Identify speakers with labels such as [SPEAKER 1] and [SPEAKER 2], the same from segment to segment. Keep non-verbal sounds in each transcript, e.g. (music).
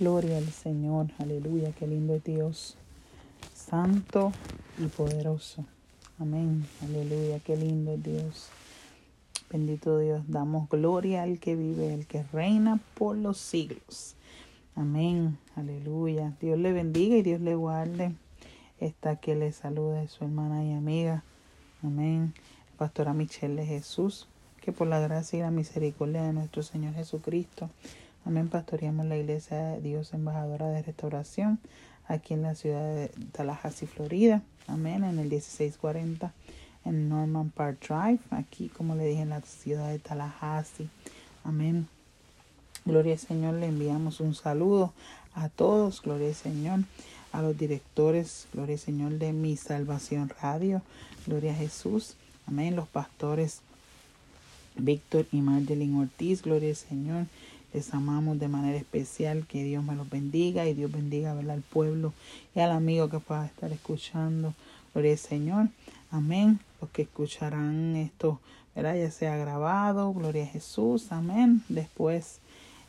[SPEAKER 1] Gloria al Señor, aleluya, qué lindo es Dios, santo y poderoso. Amén, aleluya, qué lindo es Dios. Bendito Dios, damos gloria al que vive, el que reina por los siglos. Amén, aleluya. Dios le bendiga y Dios le guarde. Esta que le saluda su hermana y amiga. Amén. Pastora Michelle Jesús. Que por la gracia y la misericordia de nuestro Señor Jesucristo Amén. Pastoreamos la Iglesia de Dios Embajadora de Restauración aquí en la ciudad de Tallahassee, Florida. Amén. En el 1640 en Norman Park Drive, aquí como le dije en la ciudad de Tallahassee. Amén. Gloria al Señor, le enviamos un saludo a todos, gloria al Señor, a los directores, gloria al Señor de Mi Salvación Radio, gloria a Jesús, amén, los pastores Víctor y Marjeline Ortiz, gloria al Señor, les amamos de manera especial. Que Dios me los bendiga y Dios bendiga al pueblo y al amigo que pueda estar escuchando. Gloria al Señor. Amén. Los que escucharán esto, ¿verdad? ya sea grabado. Gloria a Jesús. Amén. Después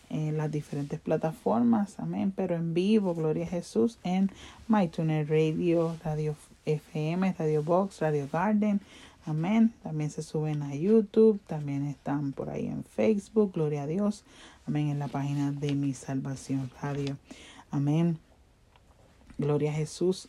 [SPEAKER 1] en las diferentes plataformas. Amén. Pero en vivo. Gloria a Jesús. En MyTuner Radio, Radio FM, Radio Box, Radio Garden. Amén. También se suben a YouTube. También están por ahí en Facebook. Gloria a Dios. Amén. En la página de mi salvación radio. Amén. Gloria a Jesús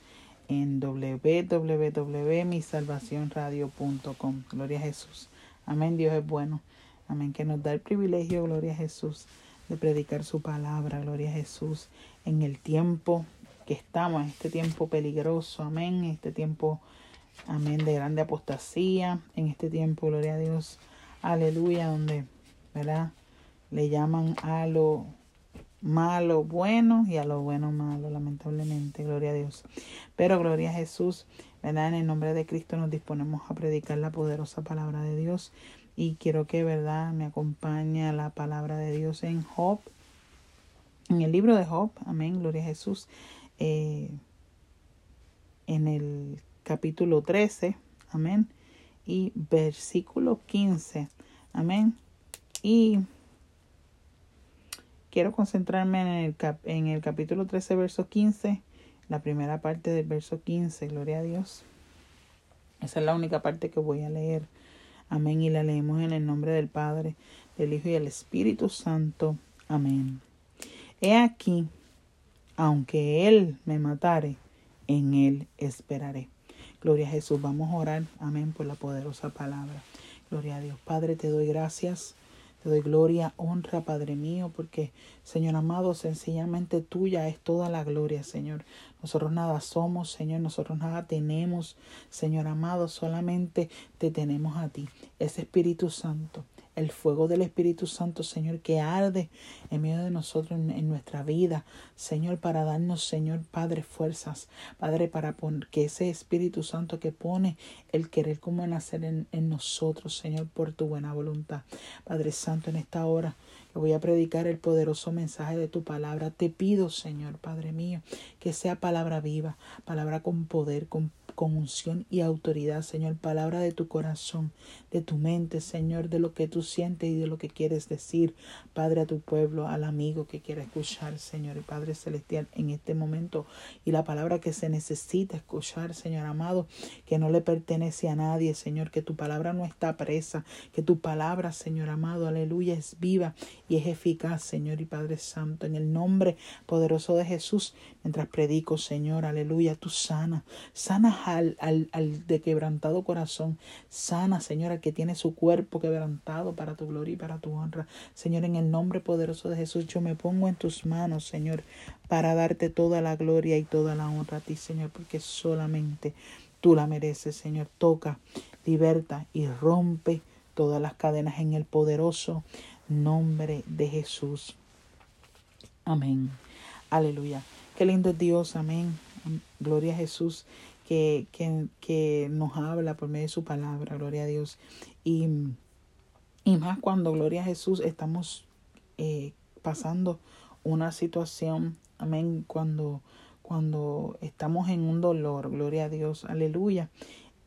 [SPEAKER 1] en www.misalvacionradio.com. Gloria a Jesús. Amén. Dios es bueno. Amén. Que nos da el privilegio, gloria a Jesús, de predicar su palabra. Gloria a Jesús. En el tiempo que estamos, en este tiempo peligroso. Amén. En este tiempo, amén, de grande apostasía. En este tiempo, gloria a Dios. Aleluya. Donde, ¿verdad? Le llaman a lo malo bueno y a lo bueno malo, lamentablemente, gloria a Dios. Pero gloria a Jesús, ¿verdad? En el nombre de Cristo nos disponemos a predicar la poderosa palabra de Dios y quiero que, ¿verdad? Me acompañe la palabra de Dios en Job, en el libro de Job, amén, gloria a Jesús, eh, en el capítulo 13, amén, y versículo 15, amén. Y Quiero concentrarme en el, capítulo 13, verso 15, la primera parte del verso 15, gloria a Dios. Esa es la única parte que voy a leer. Amén. Y la leemos en el nombre del Padre, del Hijo y del Espíritu Santo. Amén. He aquí, aunque Él me matare, en Él esperaré. Gloria a Jesús. Vamos a orar. Amén por la poderosa palabra. Gloria a Dios. Padre, te doy gracias te doy gloria, honra, Padre mío, porque, Señor amado, sencillamente tuya es toda la gloria, Señor. Nosotros nada somos, Señor, nosotros nada tenemos, Señor amado, solamente te tenemos a ti, ese Espíritu Santo el fuego del Espíritu Santo, Señor, que arde en medio de nosotros en, nuestra vida, Señor, para darnos, Señor, Padre, fuerzas, Padre, para que ese Espíritu Santo que pone el querer como nacer en, en nosotros, Señor, por tu buena voluntad. Padre Santo, en esta hora que voy a predicar el poderoso mensaje de tu palabra, te pido, Señor, Padre mío, que sea palabra viva, palabra con poder, con con unción y autoridad, Señor, palabra de tu corazón, de tu mente, Señor, de lo que tú sientes y de lo que quieres decir, Padre, a tu pueblo, al amigo que quiera escuchar, Señor, y Padre Celestial, en este momento, y la palabra que se necesita escuchar, Señor amado, que no le pertenece a nadie, Señor, que tu palabra no está presa, que tu palabra, Señor amado, aleluya, es viva y es eficaz, Señor y Padre Santo, en el nombre poderoso de Jesús, mientras predico, Señor, aleluya, tú sana, sana al, al, al de quebrantado corazón. Sana, Señora, que tiene su cuerpo quebrantado para tu gloria y para tu honra. Señor, en el nombre poderoso de Jesús, yo me pongo en tus manos, Señor, para darte toda la gloria y toda la honra a ti, Señor, porque solamente tú la mereces, Señor. Toca, liberta y rompe todas las cadenas en el poderoso nombre de Jesús. Amén. Aleluya. Qué lindo es Dios. Amén. Gloria a Jesús que, que, que, nos habla por medio de su palabra, gloria a Dios. Y, y más cuando, gloria a Jesús, estamos eh, pasando una situación, amén, cuando, cuando estamos en un dolor, gloria a Dios, aleluya.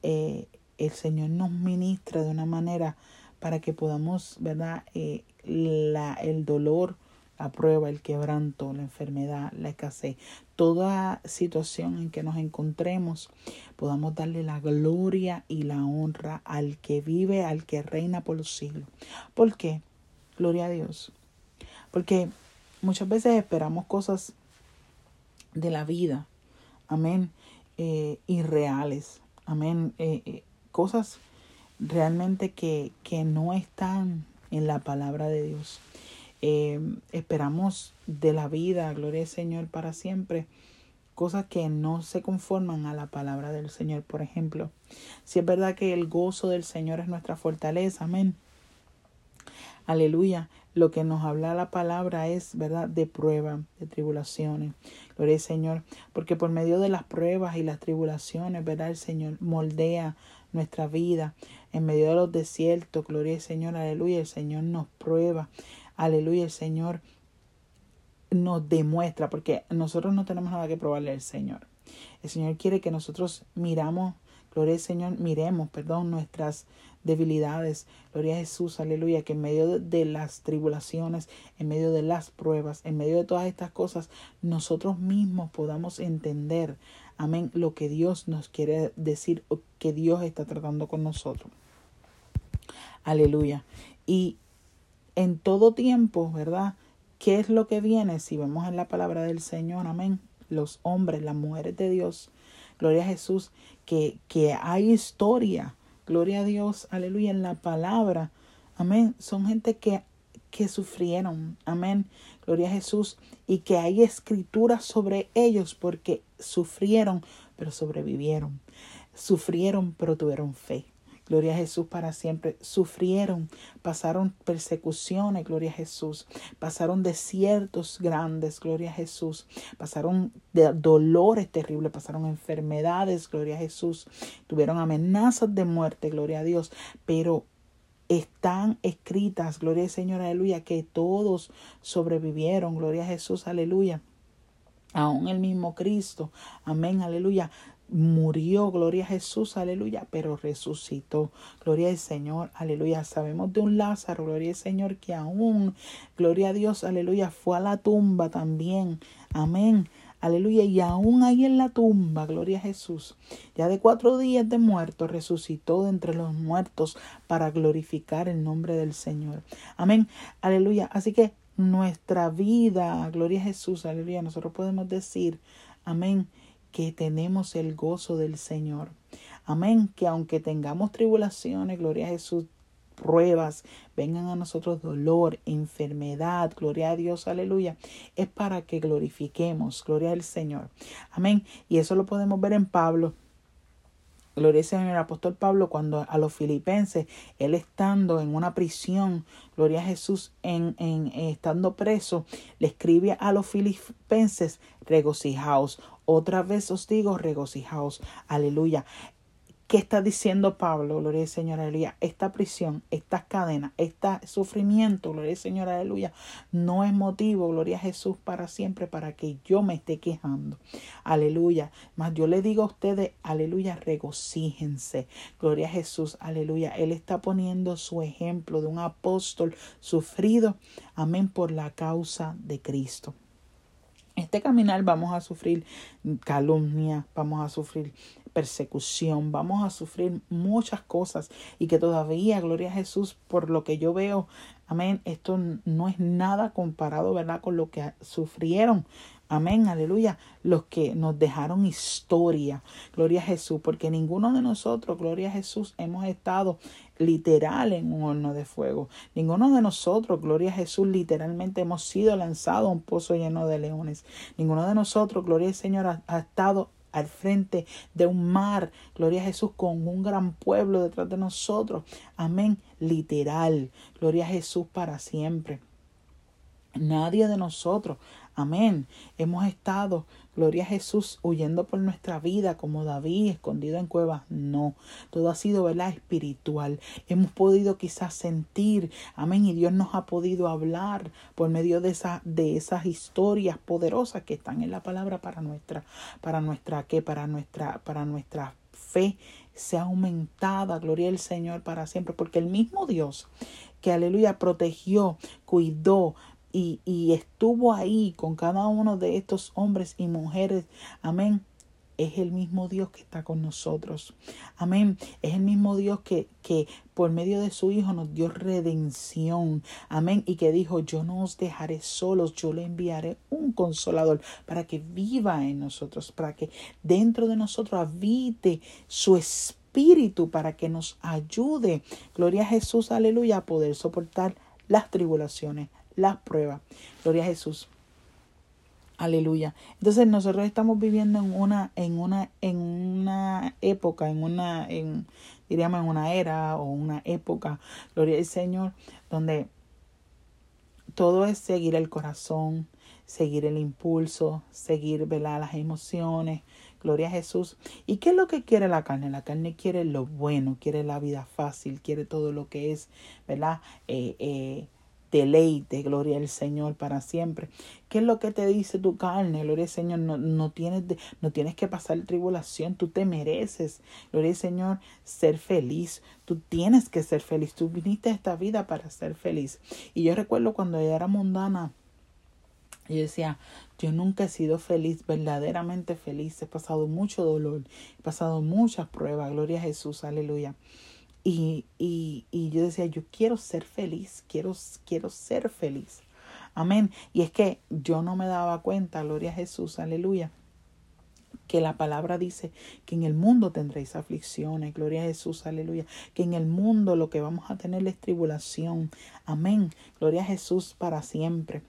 [SPEAKER 1] Eh, el Señor nos ministra de una manera para que podamos, ¿verdad? Eh, la, el dolor la prueba, el quebranto, la enfermedad, la escasez, toda situación en que nos encontremos, podamos darle la gloria y la honra al que vive, al que reina por los siglos. ¿Por qué? Gloria a Dios. Porque muchas veces esperamos cosas de la vida, amén, eh, irreales, amén, eh, eh, cosas realmente que, que no están en la palabra de Dios. Eh, esperamos de la vida, gloria al Señor, para siempre, cosas que no se conforman a la palabra del Señor. Por ejemplo, si es verdad que el gozo del Señor es nuestra fortaleza, amén. Aleluya. Lo que nos habla la palabra es, ¿verdad?, de prueba, de tribulaciones. Gloria al Señor. Porque por medio de las pruebas y las tribulaciones, ¿verdad?, el Señor moldea nuestra vida en medio de los desiertos. Gloria al Señor, aleluya. El Señor nos prueba. Aleluya, el Señor nos demuestra, porque nosotros no tenemos nada que probarle al Señor. El Señor quiere que nosotros miramos, gloria al Señor, miremos, perdón, nuestras debilidades. Gloria a Jesús, aleluya, que en medio de las tribulaciones, en medio de las pruebas, en medio de todas estas cosas, nosotros mismos podamos entender, amén, lo que Dios nos quiere decir, que Dios está tratando con nosotros. Aleluya. Y en todo tiempo, ¿verdad? ¿Qué es lo que viene? Si vemos en la palabra del Señor, amén. Los hombres, las mujeres de Dios, gloria a Jesús, que, que hay historia, gloria a Dios, aleluya, en la palabra, amén. Son gente que, que sufrieron, amén, gloria a Jesús, y que hay escrituras sobre ellos porque sufrieron, pero sobrevivieron. Sufrieron, pero tuvieron fe. Gloria a Jesús para siempre. Sufrieron, pasaron persecuciones, gloria a Jesús. Pasaron desiertos grandes, gloria a Jesús. Pasaron dolores terribles, pasaron enfermedades, gloria a Jesús. Tuvieron amenazas de muerte, gloria a Dios. Pero están escritas, gloria al Señor, aleluya, que todos sobrevivieron, gloria a Jesús, aleluya. Aún el mismo Cristo, amén, aleluya, murió, gloria a Jesús, aleluya, pero resucitó, gloria al Señor, aleluya. Sabemos de un Lázaro, gloria al Señor, que aún, gloria a Dios, aleluya, fue a la tumba también, amén. Aleluya, y aún ahí en la tumba, gloria a Jesús, ya de cuatro días de muerto, resucitó de entre los muertos para glorificar el nombre del Señor. Amén, aleluya. Así que nuestra vida, gloria a Jesús, aleluya, nosotros podemos decir, amén, que tenemos el gozo del Señor. Amén, que aunque tengamos tribulaciones, gloria a Jesús, pruebas, vengan a nosotros dolor, enfermedad, gloria a Dios, aleluya, es para que glorifiquemos, gloria al Señor. Amén. Y eso lo podemos ver en Pablo. Al Señor, el apóstol Pablo, cuando a los filipenses, él estando en una prisión, gloria a Jesús, en, en estando preso, le escribe a los filipenses, regocijaos otra vez os digo, regocijaos. Aleluya. ¿Qué está diciendo Pablo? Gloria al Señor, aleluya. Esta prisión, estas cadenas, este sufrimiento, gloria al Señor, aleluya, no es motivo, gloria a Jesús, para siempre, para que yo me esté quejando. Aleluya. Mas yo le digo a ustedes, aleluya, regocíjense. Gloria a Jesús, aleluya. Él está poniendo su ejemplo de un apóstol sufrido, amén, por la causa de Cristo. Este caminar vamos a sufrir calumnia, vamos a sufrir persecución, vamos a sufrir muchas cosas y que todavía, gloria a Jesús, por lo que yo veo, amén, esto no es nada comparado, ¿verdad?, con lo que sufrieron Amén, aleluya. Los que nos dejaron historia. Gloria a Jesús. Porque ninguno de nosotros, gloria a Jesús, hemos estado literal en un horno de fuego. Ninguno de nosotros, gloria a Jesús, literalmente hemos sido lanzados a un pozo lleno de leones. Ninguno de nosotros, gloria al Señor, ha, ha estado al frente de un mar, gloria a Jesús, con un gran pueblo detrás de nosotros. Amén, literal, gloria a Jesús para siempre. Nadie de nosotros Amén. Hemos estado, gloria a Jesús, huyendo por nuestra vida como David, escondido en cuevas. No, todo ha sido, ¿verdad? Espiritual. Hemos podido quizás sentir, amén, y Dios nos ha podido hablar por medio de, esa, de esas historias poderosas que están en la palabra para nuestra, para nuestra, ¿qué? Para nuestra, para nuestra fe sea aumentada, gloria al Señor para siempre, porque el mismo Dios que aleluya protegió, cuidó, y, estuvo ahí con cada uno de estos hombres y mujeres. Amén es el mismo Dios que está con nosotros. Amén. Es el mismo Dios que, que por medio de su Hijo nos dio redención. Amén. Y que dijo, yo no os dejaré solos, yo le enviaré un consolador para que viva en nosotros, para que dentro de nosotros habite su espíritu, para que nos ayude. Gloria a Jesús, aleluya, a poder soportar las tribulaciones, las pruebas. Gloria a Jesús. Aleluya. Entonces nosotros estamos viviendo en una, en una, en una época, en una, en, diríamos en una era o una época, gloria al Señor, donde todo es seguir el corazón, seguir el impulso, seguir ¿verdad? las emociones. Gloria a Jesús. ¿Y qué es lo que quiere la carne? La carne quiere lo bueno, quiere la vida fácil, quiere todo lo que es, ¿verdad? Eh, eh, deleite, gloria al Señor para siempre. ¿Qué es lo que te dice tu carne? Gloria al Señor, no, no, tienes, no tienes que pasar tribulación, tú te mereces, gloria al Señor, ser feliz. Tú tienes que ser feliz, tú viniste a esta vida para ser feliz. Y yo recuerdo cuando ella era mundana, yo decía, yo nunca he sido feliz, verdaderamente feliz. He pasado mucho dolor, he pasado muchas pruebas. Gloria a Jesús, aleluya. Y, y, y yo decía, yo quiero ser feliz, quiero, quiero ser feliz. Amén. Y es que yo no me daba cuenta, gloria a Jesús, aleluya, que la palabra dice que en el mundo tendréis aflicciones, gloria a Jesús, aleluya, que en el mundo lo que vamos a tener es tribulación, amén, gloria a Jesús para siempre.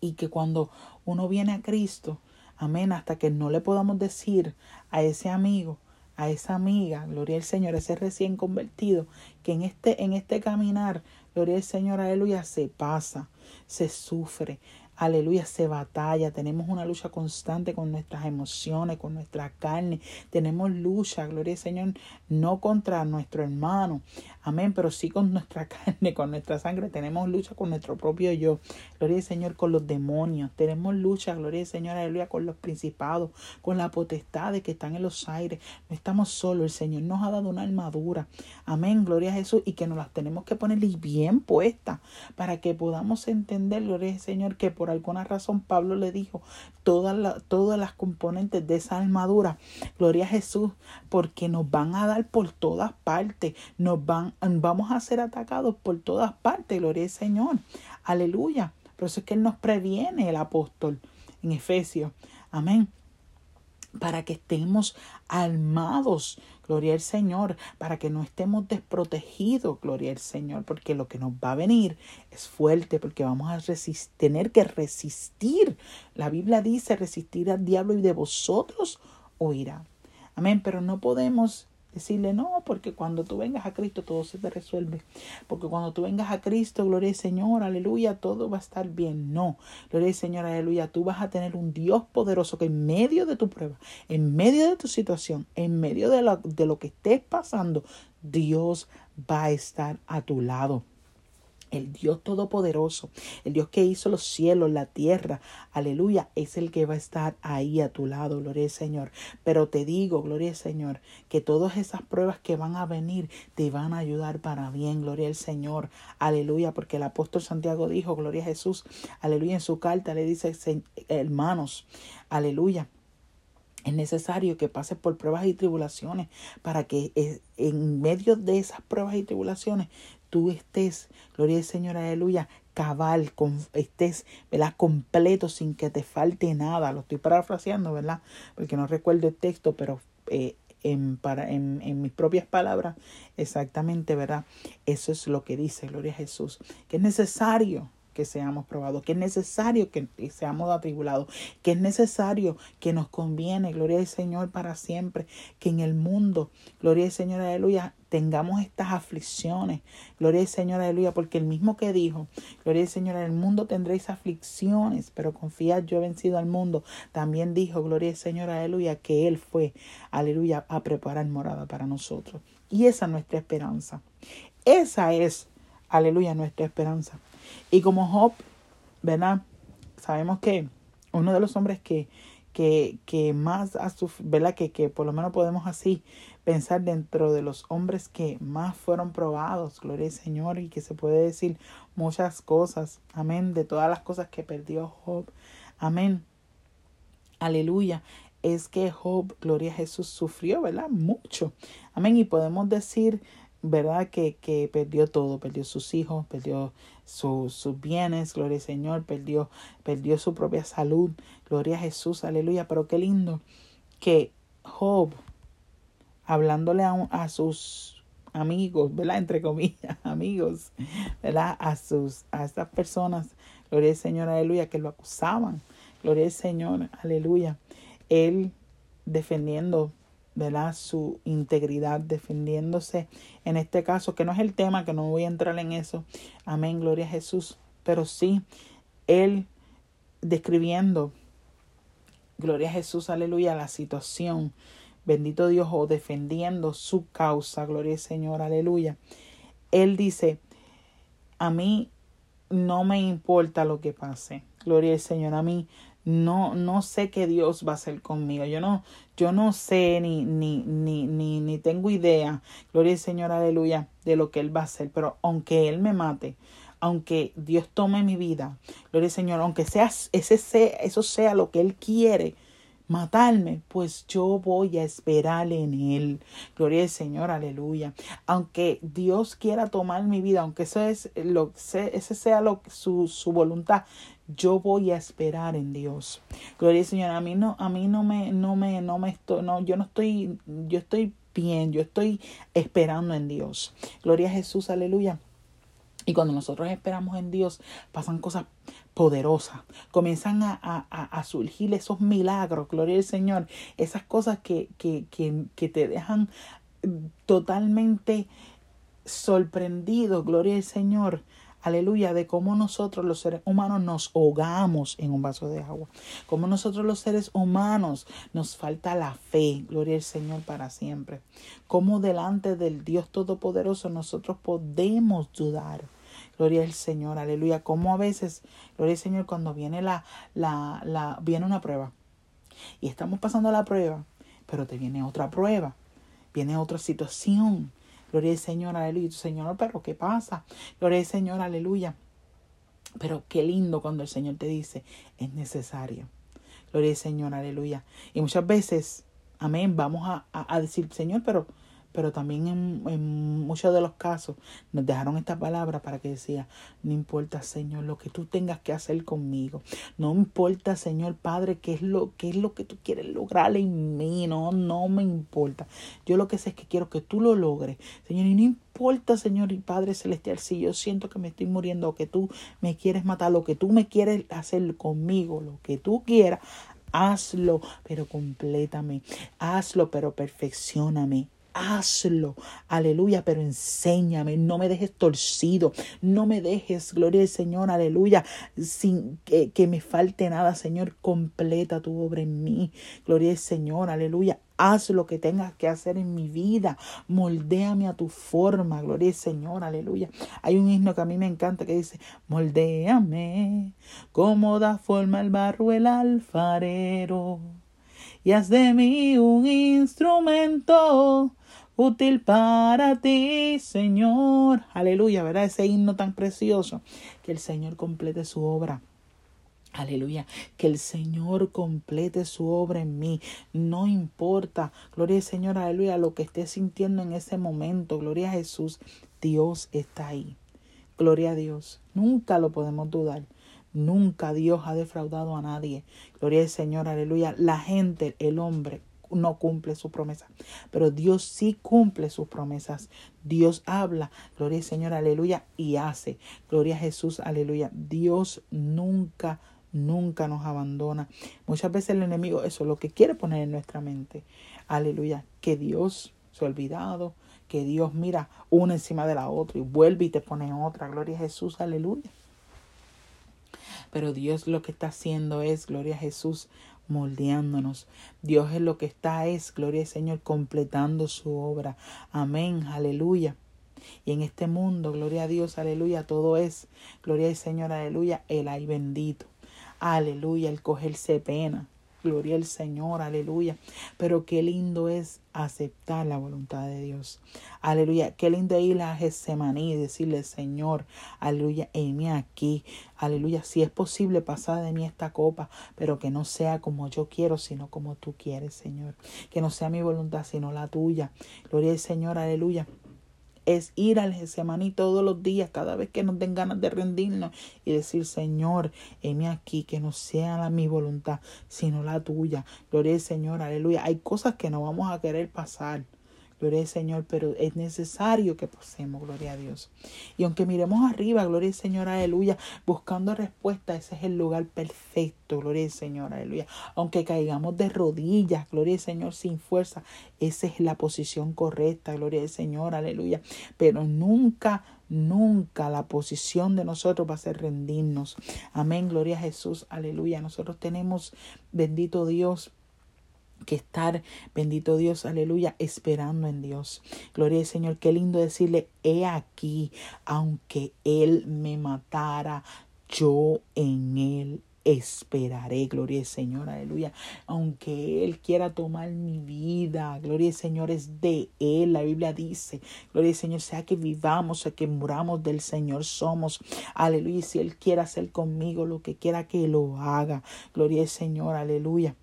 [SPEAKER 1] Y que cuando uno viene a Cristo, amén, hasta que no le podamos decir a ese amigo, a esa amiga, gloria al Señor, ese recién convertido, que en este, en este caminar, gloria al Señor, aleluya, se pasa, se sufre, aleluya, se batalla, tenemos una lucha constante con nuestras emociones, con nuestra carne, tenemos lucha, gloria al Señor, no contra nuestro hermano, Amén, pero sí con nuestra (laughs) carne, con nuestra sangre. Tenemos lucha con nuestro propio yo. Gloria al Señor con los demonios. Tenemos lucha, gloria al Señor, aleluya, con los principados, con las potestades que están en los aires. No estamos solos. El Señor nos ha dado una armadura. Amén, gloria a Jesús. Y que nos las tenemos que poner bien puestas para que podamos entender, gloria al Señor, que por alguna razón Pablo le dijo todas, todas las componentes de esa armadura. Gloria a Jesús, porque nos van a dar por todas partes. Nos van vamos a ser atacados por todas partes, gloria al Señor. Aleluya. Por eso es que Él nos previene el apóstol en Efesios. Amén. Para que estemos armados, gloria al Señor, para que no estemos desprotegidos, gloria al Señor, porque lo que nos va a venir es fuerte, porque vamos a tener que resistir. La Biblia dice resistir al diablo y de vosotros oirá. Amén, pero no podemos Decirle, no, porque cuando tú vengas a Cristo todo se te resuelve. Porque cuando tú vengas a Cristo, gloria al Señor, aleluya, todo va a estar bien. No, gloria al Señor, aleluya, tú vas a tener un Dios poderoso que en medio de tu prueba, en medio de tu situación, en medio de lo, de lo que estés pasando, Dios va a estar a tu lado el Dios Todopoderoso, el Dios que hizo los cielos, la tierra, aleluya, es el que va a estar ahí a tu lado, gloria al Señor. Pero te digo, gloria al Señor, que todas esas pruebas que van a venir te van a ayudar para bien, gloria al Señor, aleluya, porque el apóstol Santiago dijo, gloria a Jesús, aleluya, en su carta le dice, hermanos, aleluya. Es necesario que pases por pruebas y tribulaciones para que eh, en medio de esas pruebas y tribulaciones tú estés, gloria al Señor, aleluya, cabal, con, estés, ¿verdad? Completo, sin que te falte nada. Lo estoy parafraseando, ¿verdad? Porque no recuerdo el texto, pero eh, en, para, en, en, mis propias palabras, exactamente, ¿verdad? Eso es lo que dice, gloria a Jesús, que es necesario que seamos probados, que es necesario que seamos atribulados, que es necesario que nos conviene, gloria al Señor para siempre, que en el mundo, gloria al Señor, aleluya, tengamos estas aflicciones, gloria al Señor, aleluya, porque el mismo que dijo, gloria al Señor, en el mundo tendréis aflicciones, pero confiad, yo he vencido al mundo, también dijo, gloria al Señor, aleluya, que Él fue, aleluya, a preparar morada para nosotros. Y esa es nuestra esperanza. Esa es, aleluya, nuestra esperanza. Y como Job, ¿verdad? Sabemos que uno de los hombres que, que, que más a su, ¿verdad? Que, que por lo menos podemos así pensar dentro de los hombres que más fueron probados, gloria al Señor, y que se puede decir muchas cosas, amén, de todas las cosas que perdió Job, amén, aleluya, es que Job, gloria a Jesús, sufrió, ¿verdad? Mucho, amén, y podemos decir, ¿verdad? Que, que perdió todo, perdió sus hijos, perdió sus bienes, gloria al Señor, perdió, perdió su propia salud, gloria a Jesús, aleluya, pero qué lindo que Job, hablándole a, a sus amigos, ¿verdad? Entre comillas, (laughs) amigos, ¿verdad? A sus, a estas personas, gloria al Señor, aleluya, que lo acusaban, gloria al Señor, aleluya. Él defendiendo, ¿verdad? Su integridad, defendiéndose en este caso, que no es el tema, que no voy a entrar en eso. Amén, gloria a Jesús. Pero sí, él describiendo, gloria a Jesús, aleluya, la situación bendito Dios, o defendiendo su causa, gloria al Señor, aleluya. Él dice, a mí no me importa lo que pase, gloria al Señor, a mí no, no sé qué Dios va a hacer conmigo. Yo no, yo no sé ni, ni, ni, ni, ni tengo idea, gloria al Señor, aleluya, de lo que Él va a hacer. Pero aunque Él me mate, aunque Dios tome mi vida, gloria al Señor, aunque sea, ese sea, eso sea lo que Él quiere, matarme, pues yo voy a esperar en Él. Gloria al Señor, aleluya. Aunque Dios quiera tomar mi vida, aunque eso es lo, ese sea lo, su, su voluntad, yo voy a esperar en Dios. Gloria al Señor. A mí no, a mí no me, no me, no me estoy, no, yo no estoy, yo estoy bien, yo estoy esperando en Dios. Gloria a Jesús, aleluya. Y cuando nosotros esperamos en Dios, pasan cosas poderosas. Comienzan a, a, a, surgir esos milagros, gloria al Señor. Esas cosas que, que, que, que te dejan totalmente sorprendido, gloria al Señor. Aleluya, de cómo nosotros los seres humanos nos ahogamos en un vaso de agua. Cómo nosotros los seres humanos nos falta la fe, gloria al Señor para siempre. Cómo delante del Dios Todopoderoso nosotros podemos dudar. Gloria al Señor, aleluya. Como a veces, gloria al Señor, cuando viene la, la, la, viene una prueba. Y estamos pasando la prueba, pero te viene otra prueba. Viene otra situación. Gloria al Señor, aleluya. Señor, pero ¿qué pasa? Gloria al Señor, aleluya. Pero qué lindo cuando el Señor te dice, es necesario. Gloria al Señor, aleluya. Y muchas veces, amén, vamos a, a, a decir, Señor, pero pero también en, muchos de los casos nos dejaron esta palabra para que decía, no importa Señor lo que tú tengas que hacer conmigo, no importa Señor Padre qué es lo, qué es lo que tú quieres lograr en mí, no, no me importa, yo lo que sé es que quiero que tú lo logres, Señor, y no importa Señor y Padre Celestial si yo siento que me estoy muriendo o que tú me quieres matar, lo que tú me quieres hacer conmigo, lo que tú quieras, hazlo, pero complétame, hazlo, pero perfeccioname hazlo, aleluya, pero enséñame, no me dejes torcido, no me dejes, gloria al Señor, aleluya, sin que, me falte nada, Señor, completa tu obra en mí, gloria al Señor, aleluya, Haz lo que tengas que hacer en mi vida. Moldéame a tu forma. Gloria al Señor. Aleluya. Hay un himno que a mí me encanta que dice, moldéame como da forma el barro el alfarero. Y haz de mí un instrumento útil para ti, Señor. Aleluya, ¿verdad? Ese himno tan precioso. Que el Señor complete su obra. Aleluya, que el Señor complete su obra en mí. No importa, gloria al Señor, aleluya, lo que esté sintiendo en ese momento. Gloria a Jesús, Dios está ahí. Gloria a Dios. Nunca lo podemos dudar. Nunca Dios ha defraudado a nadie. Gloria al Señor, aleluya. La gente, el hombre, no cumple su promesa, pero Dios sí cumple sus promesas. Dios habla, gloria al Señor, aleluya, y hace. Gloria a Jesús, aleluya. Dios nunca, nunca nos abandona. Muchas veces el enemigo, eso es lo que quiere poner en nuestra mente. Aleluya, que Dios se ha olvidado, que Dios mira una encima de la otra y vuelve y te pone otra. Gloria a Jesús, aleluya. Pero Dios lo que está haciendo es, gloria a Jesús, moldeándonos. Dios es lo que está, es, gloria al Señor, completando su obra. Amén, aleluya. Y en este mundo, gloria a Dios, aleluya, todo es, gloria al Señor, aleluya, el ay bendito. Aleluya, el cogerse pena. Gloria al Señor, aleluya. Pero qué lindo es aceptar la voluntad de Dios. Aleluya. Qué lindo ir a Getsemaní y decirle, Señor, aleluya, heme aquí. Aleluya. Si es posible pasar de mí esta copa, pero que no sea como yo quiero, sino como tú quieres, Señor. Que no sea mi voluntad, sino la tuya. Gloria al Señor, aleluya es ir al Getsemaní todos los días, cada vez que nos den ganas de rendirnos y decir, Señor, heme aquí, que no sea la mi voluntad, sino la tuya. Gloria al Señor, aleluya. Hay cosas que no vamos a querer pasar. Gloria al Señor, pero es necesario que pasemos, gloria a Dios. Y aunque miremos arriba, gloria al Señor, aleluya, buscando respuesta, ese es el lugar perfecto, gloria al Señor, aleluya. Aunque caigamos de rodillas, gloria al Señor, sin fuerza, esa es la posición correcta, gloria al Señor, aleluya. Pero nunca Nunca la posición de nosotros va a ser rendirnos. Amén, gloria a Jesús, aleluya. Nosotros tenemos, bendito Dios, que estar, bendito Dios, aleluya, esperando en Dios. Gloria al Señor, qué lindo decirle, he aquí, aunque Él me matara, yo en Él esperaré, gloria al Señor, aleluya. Aunque Él quiera tomar mi vida, gloria al Señor, es de Él. La Biblia dice, gloria al Señor, sea que vivamos, sea que muramos del Señor somos, aleluya. Y si Él quiere hacer conmigo lo que quiera que lo haga, gloria al Señor, aleluya.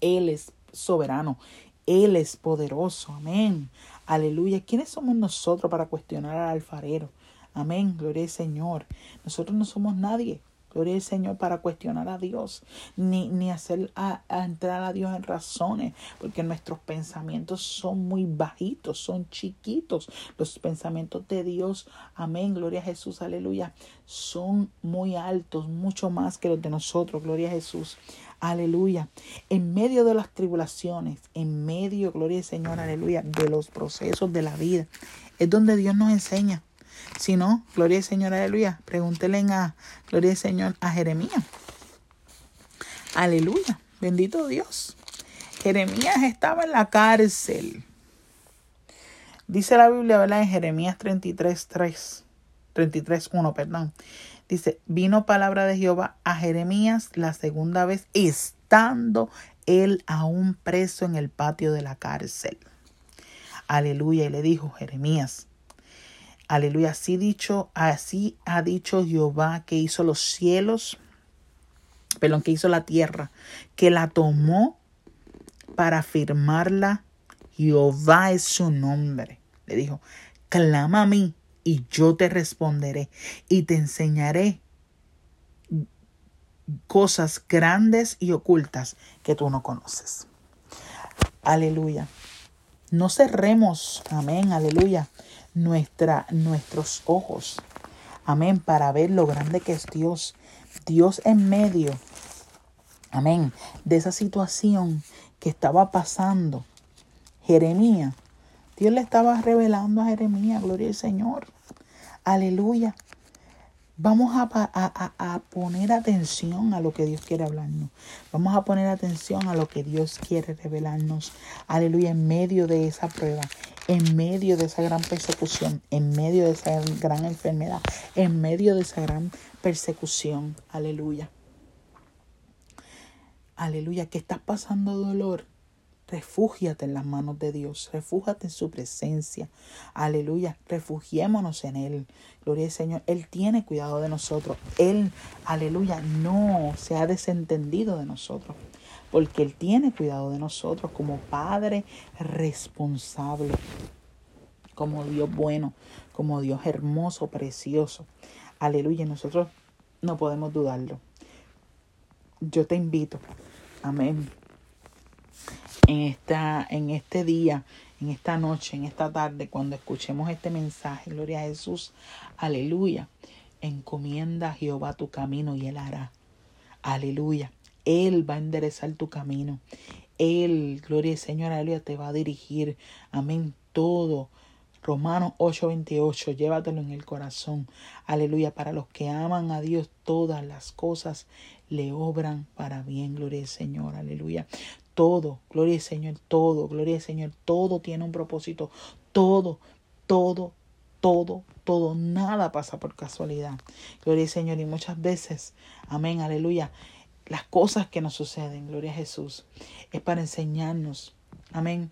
[SPEAKER 1] Él es soberano, Él es poderoso, amén. Aleluya. ¿Quiénes somos nosotros para cuestionar al alfarero? Amén, gloria al Señor. Nosotros no somos nadie. Gloria al Señor para cuestionar a Dios, ni, ni hacer a, entrar a Dios en razones, porque nuestros pensamientos son muy bajitos, son chiquitos. Los pensamientos de Dios, amén, gloria a Jesús, aleluya, son muy altos, mucho más que los de nosotros, gloria a Jesús. Aleluya. En medio de las tribulaciones, en medio, gloria al Señor, aleluya, de los procesos de la vida, es donde Dios nos enseña. Si no, gloria al Señor, aleluya. Pregúntele a, gloria al Señor, a Jeremías. Aleluya. Bendito Dios. Jeremías estaba en la cárcel. Dice la Biblia, ¿verdad? En Jeremías 33, 3. 33, 1, perdón. Dice, vino palabra de Jehová a Jeremías la segunda vez, estando él aún preso en el patio de la cárcel. Aleluya. Y le dijo, Jeremías, aleluya, así dicho, así ha dicho Jehová que hizo los cielos, perdón, que hizo la tierra, que la tomó para firmarla. Jehová es su nombre. Le dijo, clama a mí y yo te responderé y te enseñaré cosas grandes y ocultas que tú no conoces. Aleluya. No cerremos, amén, aleluya, nuestra, nuestros ojos, amén, para ver lo grande que es Dios. Dios en medio, amén, de esa situación que estaba pasando. Jeremías, Dios le estaba revelando a Jeremías, gloria al Señor. Aleluya. Vamos a, poner atención a lo que Dios quiere hablarnos. Vamos a poner atención a lo que Dios quiere revelarnos. Aleluya. En medio de esa prueba, en medio de esa gran persecución, en medio de esa gran enfermedad, en medio de esa gran persecución. Aleluya. Aleluya. Que estás pasando dolor. Refúgiate en las manos de Dios, refúgiate en su presencia. Aleluya, refugiémonos en Él. Gloria al Señor, Él tiene cuidado de nosotros. Él, aleluya, no se ha desentendido de nosotros, porque Él tiene cuidado de nosotros como Padre responsable, como Dios bueno, como Dios hermoso, precioso. Aleluya, nosotros no podemos dudarlo. Yo te invito, amén en, esta, en este día, en esta noche, en esta tarde, cuando escuchemos este mensaje, gloria a Jesús, aleluya, encomienda a Jehová tu camino y Él hará. Aleluya. Él va a enderezar tu camino. Él, gloria al Señor, aleluya, te va a dirigir. Amén. Todo. Romanos 8:28, llévatelo en el corazón. Aleluya. Para los que aman a Dios, todas las cosas le obran para bien. Gloria al Señor. Aleluya todo, gloria al Señor, todo, gloria al Señor, todo tiene un propósito, todo, todo, todo, todo, nada pasa por casualidad. Gloria al Señor y muchas veces, amén, aleluya, las cosas que nos suceden, gloria a Jesús, es para enseñarnos. Amén.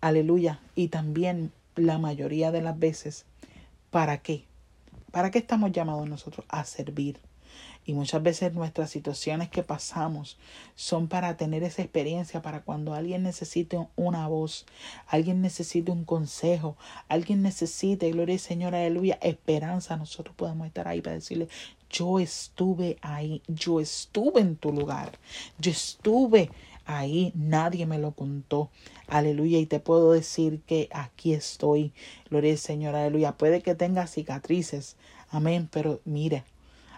[SPEAKER 1] Aleluya. Y también la mayoría de las veces, ¿para qué? ¿Para qué estamos llamados nosotros? A servir. Y muchas veces nuestras situaciones que pasamos son para tener esa experiencia, para cuando alguien necesite una voz, alguien necesite un consejo, alguien necesite, gloria al Señor, aleluya, esperanza, nosotros podemos estar ahí para decirle, yo estuve ahí, yo estuve en tu lugar, yo estuve ahí, nadie me lo contó, aleluya, y te puedo decir que aquí estoy, gloria al Señor, aleluya, puede que tenga cicatrices, amén, pero mire,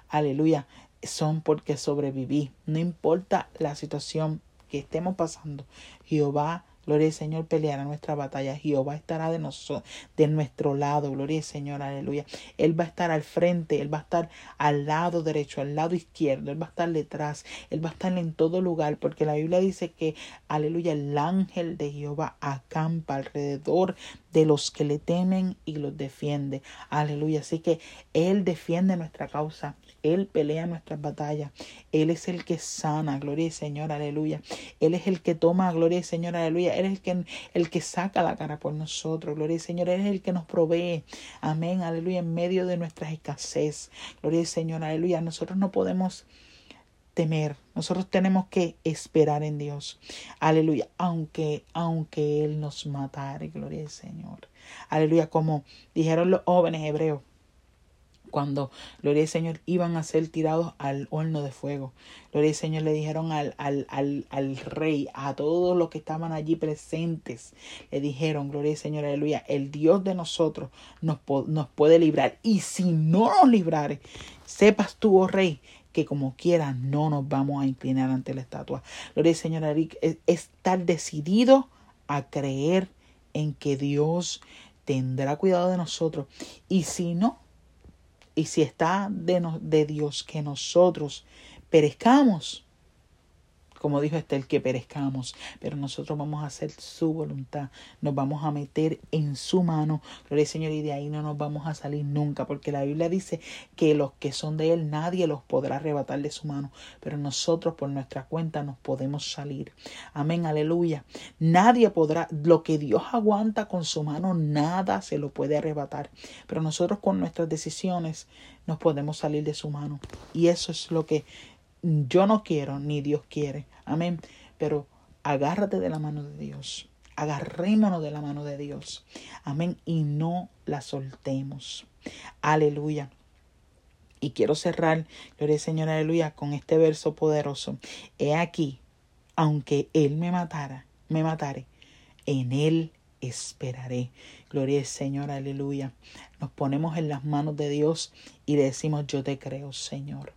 [SPEAKER 1] aleluya, son porque sobreviví. No importa la situación que estemos pasando, Jehová Gloria al Señor, peleará nuestra batalla. Jehová estará de, de nuestro lado. Gloria al Señor, aleluya. Él va a estar al frente, Él va a estar al lado derecho, al lado izquierdo, Él va a estar detrás, Él va a estar en todo lugar, porque la Biblia dice que, aleluya, el ángel de Jehová acampa alrededor de los que le temen y los defiende. Aleluya. Así que Él defiende nuestra causa. Él pelea nuestras batallas. Él es el que sana, gloria al Señor, aleluya. Él es el que toma, gloria al Señor, aleluya. Él es el que, el que saca la cara por nosotros, gloria al Señor. Él es el que nos provee, amén, aleluya, en medio de nuestras escasez. Gloria al Señor, aleluya. Nosotros no podemos temer. Nosotros tenemos que esperar en Dios. Aleluya. Aunque, aunque Él nos matare. Gloria al Señor. Aleluya. Como dijeron los jóvenes hebreos cuando Gloria al Señor iban a ser tirados al horno de fuego. Gloria al Señor le dijeron al, al, al, al, rey, a todos los que estaban allí presentes, le dijeron, Gloria al Señor, aleluya, el Dios de nosotros nos, nos puede librar. Y si no nos librare, sepas tú, oh rey, que como quiera no nos vamos a inclinar ante la estatua. Gloria al Señor, es estar decidido a creer en que Dios tendrá cuidado de nosotros. Y si no, y si está de, de Dios que nosotros perezcamos, como dijo Estel, que perezcamos, pero nosotros vamos a hacer su voluntad, nos vamos a meter en su mano, gloria al Señor, y de ahí no nos vamos a salir nunca, porque la Biblia dice que los que son de Él nadie los podrá arrebatar de su mano, pero nosotros por nuestra cuenta nos podemos salir. Amén, aleluya. Nadie podrá, lo que Dios aguanta con su mano, nada se lo puede arrebatar, pero nosotros con nuestras decisiones nos podemos salir de su mano. Y eso es lo que yo no quiero ni Dios quiere. Amén. Pero agárrate de la mano de Dios. Agarrémonos de la mano de Dios. Amén. Y no la soltemos. Aleluya. Y quiero cerrar, gloria al Señor, aleluya, con este verso poderoso. He aquí, aunque Él me matara, me matare, en Él esperaré. Gloria al Señor, aleluya. Nos ponemos en las manos de Dios y le decimos, yo te creo, Señor.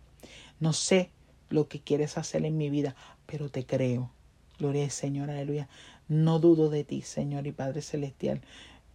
[SPEAKER 1] No sé lo que quieres hacer en mi vida, pero te creo. Gloria al Señor, aleluya. No dudo de ti, Señor y Padre Celestial.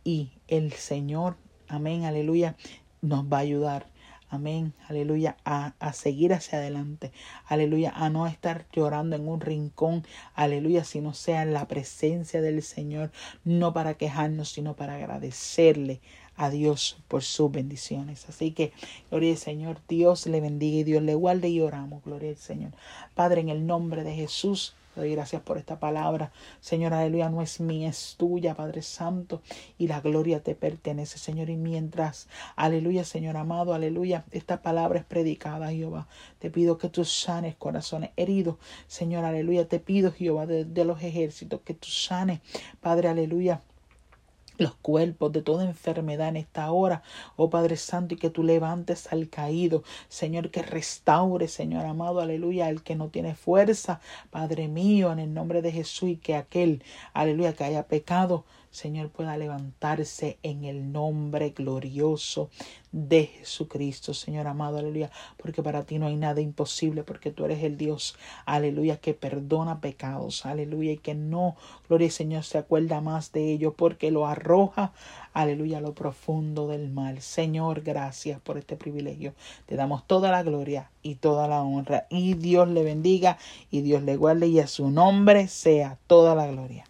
[SPEAKER 1] Y el Señor, amén, aleluya, nos va a ayudar. Amén, aleluya, a, a, seguir hacia adelante, aleluya, a no estar llorando en un rincón, aleluya, sino sea en la presencia del Señor, no para quejarnos, sino para agradecerle, a Dios por sus bendiciones. Así que, gloria al Señor, Dios le bendiga y Dios le guarde y oramos, gloria al Señor. Padre, en el nombre de Jesús, doy gracias por esta palabra. Señor, aleluya, no es mía, es tuya, Padre Santo, y la gloria te pertenece, Señor. Y mientras, aleluya, Señor amado, aleluya, esta palabra es predicada, Jehová. Te pido que tú sanes corazones heridos, Señor, aleluya. Te pido, Jehová, de, de los ejércitos, que tú sanes, Padre, aleluya los cuerpos de toda enfermedad en esta hora, oh Padre Santo, y que tú levantes al caído, Señor, que restaure, Señor amado, aleluya, al que no tiene fuerza, Padre mío, en el nombre de Jesús, y que aquel, aleluya, que haya pecado, Señor, pueda levantarse en el nombre glorioso de Jesucristo, Señor amado, aleluya, porque para ti no hay nada imposible, porque tú eres el Dios, aleluya, que perdona pecados, aleluya, y que no, gloria Señor, se acuerda más de ello, porque lo arroja, aleluya, a lo profundo del mal. Señor, gracias por este privilegio. Te damos toda la gloria y toda la honra, y Dios le bendiga, y Dios le guarde, y a su nombre sea toda la gloria.